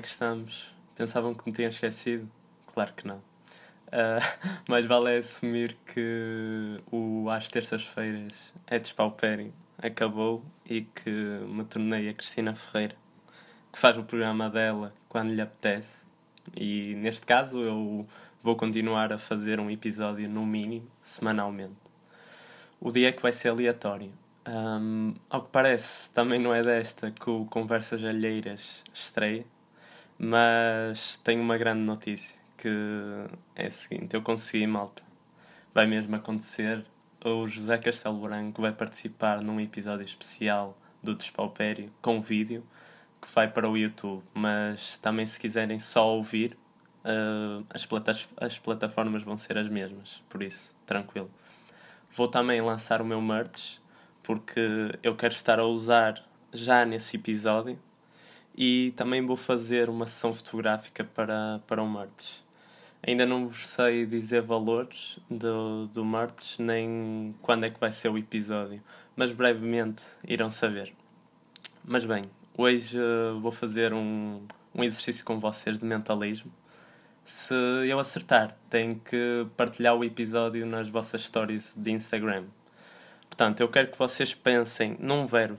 que estamos? Pensavam que me tinham esquecido? Claro que não. Uh, mas vale assumir que o Às Terças-Feiras é despaupérrimo, acabou e que me tornei a Cristina Ferreira, que faz o programa dela quando lhe apetece. E neste caso eu vou continuar a fazer um episódio no mínimo, semanalmente. O dia é que vai ser aleatório. Um, ao que parece, também não é desta que o Conversas Alheiras estreia, mas tenho uma grande notícia, que é a seguinte, eu consegui, malta. Vai mesmo acontecer, o José Castelo Branco vai participar num episódio especial do Despaupério, com vídeo, que vai para o YouTube, mas também se quiserem só ouvir, uh, as, as plataformas vão ser as mesmas, por isso, tranquilo. Vou também lançar o meu merch, porque eu quero estar a usar já nesse episódio e também vou fazer uma sessão fotográfica para, para o merch. Ainda não vos sei dizer valores do, do merch nem quando é que vai ser o episódio, mas brevemente irão saber. Mas bem, hoje uh, vou fazer um, um exercício com vocês de mentalismo. Se eu acertar, tenho que partilhar o episódio nas vossas stories de Instagram. Portanto, eu quero que vocês pensem num verbo,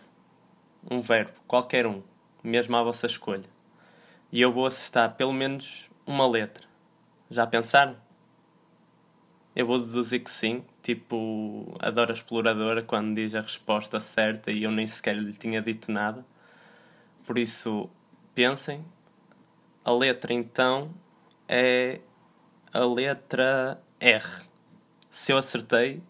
um verbo, qualquer um, mesmo à vossa escolha. E eu vou acertar pelo menos uma letra. Já pensaram? Eu vou deduzir que sim, tipo a Dora Exploradora quando diz a resposta certa e eu nem sequer lhe tinha dito nada. Por isso, pensem. A letra então é a letra R. Se eu acertei,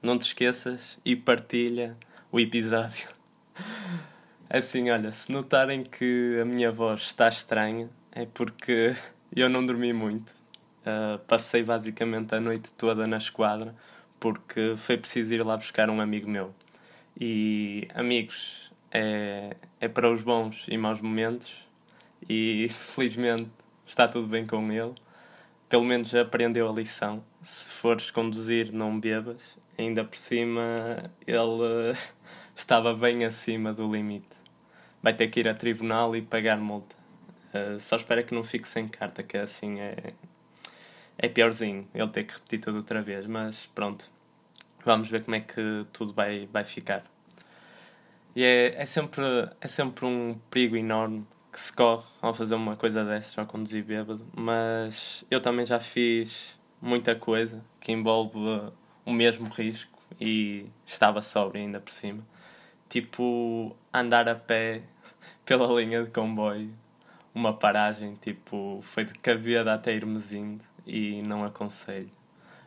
não te esqueças e partilha o episódio. Assim, olha, se notarem que a minha voz está estranha, é porque eu não dormi muito. Uh, passei basicamente a noite toda na esquadra porque foi preciso ir lá buscar um amigo meu. E amigos, é, é para os bons e maus momentos, e felizmente está tudo bem com ele. Pelo menos aprendeu a lição. Se fores conduzir, não bebas ainda por cima ele estava bem acima do limite. Vai ter que ir a tribunal e pagar multa. Uh, só espera que não fique sem carta, que assim é, é piorzinho ele ter que repetir tudo outra vez, mas pronto. Vamos ver como é que tudo vai, vai ficar. E é, é, sempre, é sempre um perigo enorme que se corre ao fazer uma coisa dessas, ao conduzir bêbado, mas eu também já fiz muita coisa que envolve o mesmo risco e estava sóbrio ainda por cima. Tipo, andar a pé pela linha de comboio, uma paragem, tipo, foi de Caveda até Irmesindo e não aconselho.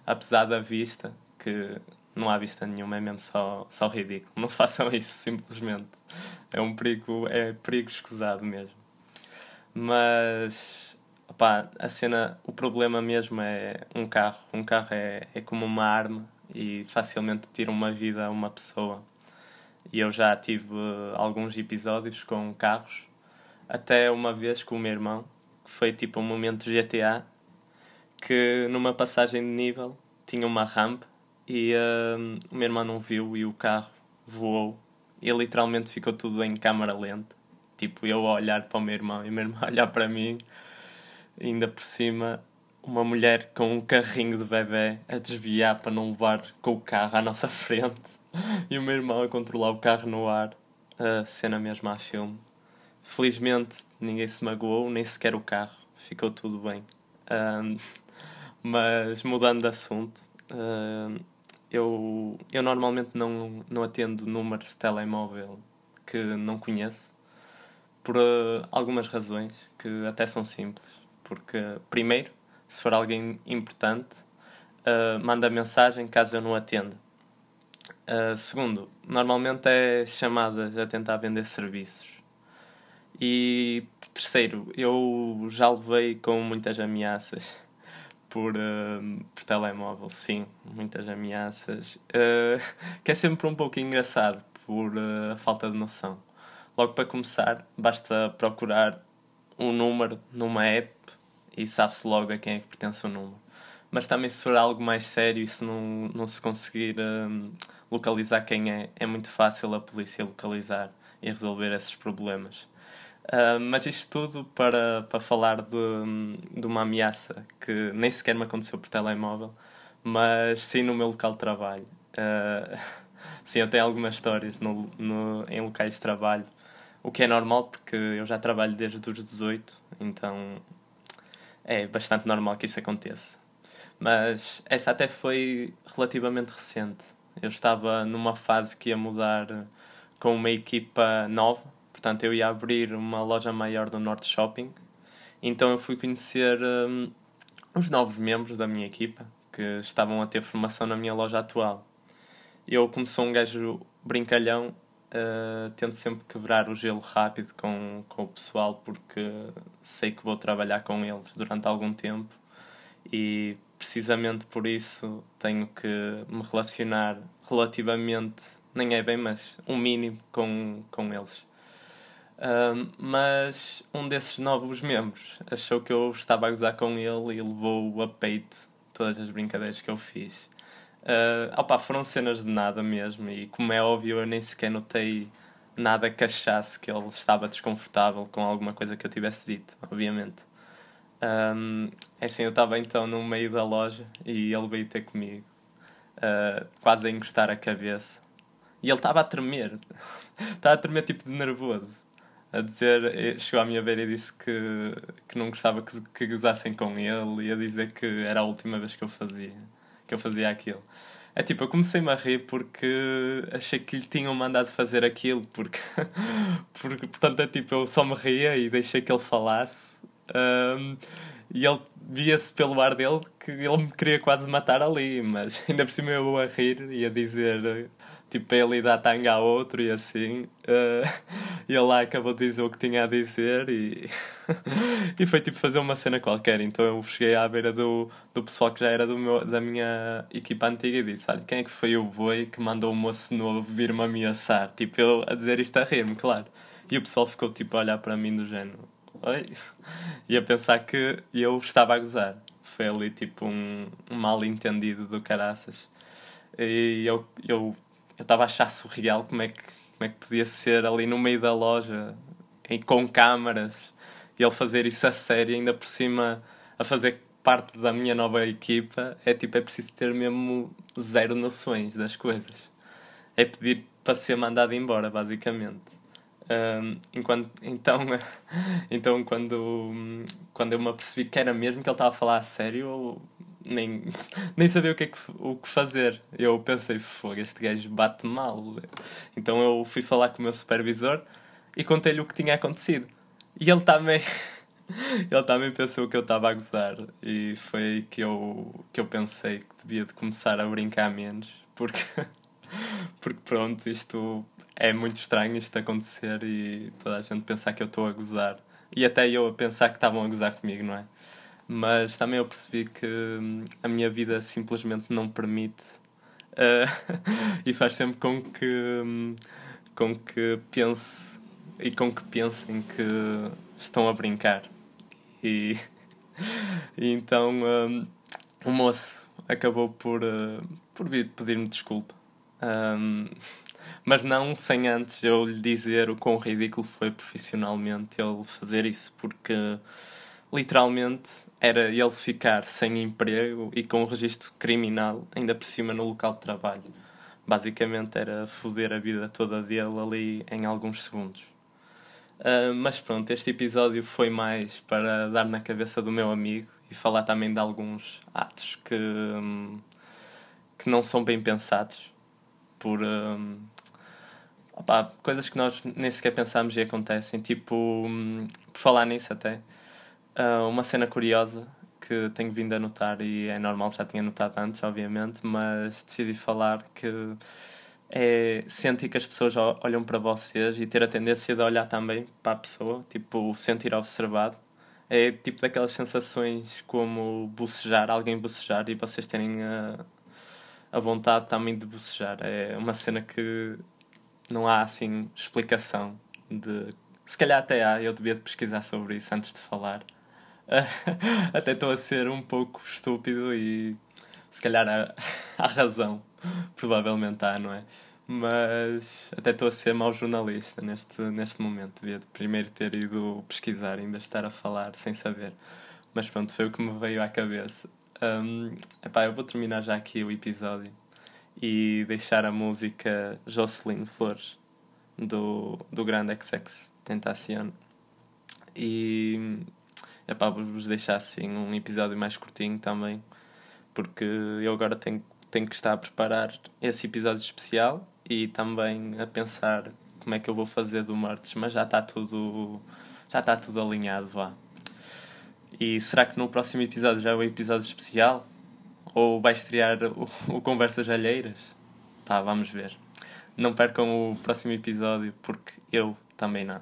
Apesar da vista, que não há vista nenhuma, é mesmo só, só ridículo. Não façam isso, simplesmente. É um perigo, é perigo escusado mesmo. Mas Opa, a cena, o problema mesmo é um carro. Um carro é, é como uma arma e facilmente tira uma vida a uma pessoa. E eu já tive uh, alguns episódios com carros, até uma vez com o meu irmão, que foi tipo um momento GTA, que numa passagem de nível tinha uma rampa e uh, o meu irmão não viu e o carro voou. E literalmente ficou tudo em câmara lenta. Tipo, eu a olhar para o meu irmão e o meu irmão a olhar para mim. Ainda por cima uma mulher com um carrinho de bebê a desviar para não levar com o carro à nossa frente e o meu irmão a controlar o carro no ar. A cena mesmo a filme. Felizmente ninguém se magoou, nem sequer o carro. Ficou tudo bem. Um, mas mudando de assunto, um, eu, eu normalmente não, não atendo números de telemóvel que não conheço por uh, algumas razões que até são simples porque, primeiro, se for alguém importante, uh, manda mensagem caso eu não atenda. Uh, segundo, normalmente é chamadas a tentar vender serviços. E terceiro, eu já levei com muitas ameaças por, uh, por telemóvel, sim, muitas ameaças. Uh, que é sempre um pouco engraçado por a falta de noção. Logo para começar, basta procurar um número numa app e sabe-se logo a quem é que pertence o número. Mas também se for algo mais sério e se não, não se conseguir localizar quem é, é muito fácil a polícia localizar e resolver esses problemas. Uh, mas isto tudo para, para falar de, de uma ameaça que nem sequer me aconteceu por telemóvel, mas sim no meu local de trabalho. Uh, sim, eu tenho algumas histórias no, no, em locais de trabalho, o que é normal porque eu já trabalho desde os 18, então é bastante normal que isso aconteça. Mas essa até foi relativamente recente. Eu estava numa fase que ia mudar com uma equipa nova, portanto eu ia abrir uma loja maior do Norte Shopping. Então eu fui conhecer um, os novos membros da minha equipa que estavam a ter formação na minha loja atual. Eu, como sou um gajo brincalhão, uh, tento sempre quebrar o gelo rápido com, com o pessoal porque sei que vou trabalhar com eles durante algum tempo e precisamente por isso tenho que me relacionar relativamente, nem é bem, mas um mínimo com, com eles. Mas um desses novos membros achou que eu estava a gozar com ele e levou a peito todas as brincadeiras que eu fiz. Uh, opa, foram cenas de nada mesmo, e como é óbvio, eu nem sequer notei nada que achasse que ele estava desconfortável com alguma coisa que eu tivesse dito, obviamente. Um, é assim, eu estava então no meio da loja e ele veio ter comigo, uh, quase a encostar a cabeça. E ele estava a tremer, estava a tremer tipo de nervoso. A dizer, chegou à minha beira e disse que, que não gostava que, que gozassem com ele e a dizer que era a última vez que eu fazia, que eu fazia aquilo. É tipo, eu comecei-me a rir porque achei que lhe tinham mandado fazer aquilo, porque, porque portanto é tipo, eu só me ria e deixei que ele falasse um, e ele via-se pelo ar dele que ele me queria quase matar ali, mas ainda por cima eu a rir e a dizer tipo ele dar tanga a outro e assim. Uh, e ele lá acabou de dizer o que tinha a dizer e, e foi tipo fazer uma cena qualquer. Então eu cheguei à beira do, do pessoal que já era do meu, da minha equipa antiga e disse: Olha, quem é que foi o boi que mandou o moço novo vir-me ameaçar? Tipo, eu a dizer isto a rir-me, claro. E o pessoal ficou tipo a olhar para mim do género Oi? E a pensar que eu estava a gozar. Foi ali tipo um, um mal entendido do caraças. E eu eu estava a achar surreal como é que como é que podia ser ali no meio da loja com câmaras e ele fazer isso a sério ainda por cima a fazer parte da minha nova equipa é tipo é preciso ter mesmo zero noções das coisas é pedir para ser mandado embora basicamente enquanto, então, então quando, quando eu me apercebi que era mesmo que ele estava a falar a sério, eu nem, nem sabia o que, é que, o que fazer. Eu pensei, fogo, este gajo bate mal. Então eu fui falar com o meu supervisor e contei-lhe o que tinha acontecido. E ele também. ele também pensou que eu estava a gozar. E foi que eu, que eu pensei que devia de começar a brincar menos. Porque, porque pronto, isto é muito estranho isto acontecer e toda a gente pensar que eu estou a gozar. E até eu a pensar que estavam a gozar comigo, não é? Mas também eu percebi que hum, a minha vida simplesmente não permite uh, e faz sempre com que, um, com que pense e com que pensem que estão a brincar. E, e então um, o moço acabou por, uh, por pedir-me desculpa. Um, mas não sem antes eu lhe dizer o quão ridículo foi profissionalmente ele fazer isso, porque literalmente era ele ficar sem emprego e com um registro criminal, ainda por cima no local de trabalho. Basicamente era foder a vida toda dele ali em alguns segundos. Uh, mas pronto, este episódio foi mais para dar na cabeça do meu amigo e falar também de alguns atos que, um, que não são bem pensados por, um, coisas que nós nem sequer pensámos e acontecem. Tipo, hum, por falar nisso até, uh, uma cena curiosa que tenho vindo a notar, e é normal, já tinha notado antes, obviamente, mas decidi falar que é sentir que as pessoas olham para vocês e ter a tendência de olhar também para a pessoa, tipo, sentir observado. É tipo daquelas sensações como bocejar, alguém bocejar e vocês terem a, a vontade também de bocejar. É uma cena que não há assim explicação de. Se calhar até há, eu devia de pesquisar sobre isso antes de falar. até estou a ser um pouco estúpido e se calhar há, há razão. Provavelmente há, não é? Mas até estou a ser mau jornalista neste, neste momento. Devia primeiro ter ido pesquisar, ainda estar a falar sem saber. Mas pronto, foi o que me veio à cabeça. Um, epá, eu vou terminar já aqui o episódio e deixar a música Jocelyn Flores do, do grande XX Tentacion. E epá, vou-vos deixar assim um episódio mais curtinho também, porque eu agora tenho, tenho que estar a preparar esse episódio especial e também a pensar como é que eu vou fazer do Martes, mas já está tudo já está tudo alinhado, vá. E será que no próximo episódio já é o episódio especial? Ou vai estrear o, o Conversas Alheiras? Pá, vamos ver. Não percam o próximo episódio porque eu também não.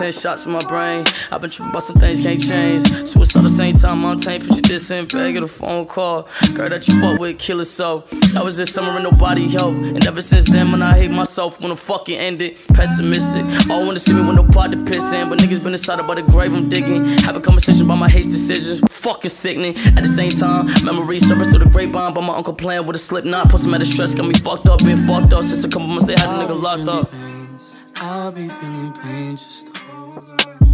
10 shots in my brain. I've been tripping about some things can't change. Switch Suicide the same time, I'm tame. Put your diss in, bag of a phone call. Girl that you fuck with, kill it so. That was this summer and nobody helped. And ever since then, when I hate myself, when the fucking ended, pessimistic. All wanna see me with no pot to piss in. But niggas been inside about the grave I'm digging. Have a conversation about my hate decisions. Fucking sickening. At the same time, memories surface through the grapevine. But my uncle playing with a slip knot. Put some out of stress, got me fucked up, been fucked up since a couple months they had a nigga locked up. I'll be feeling pain, just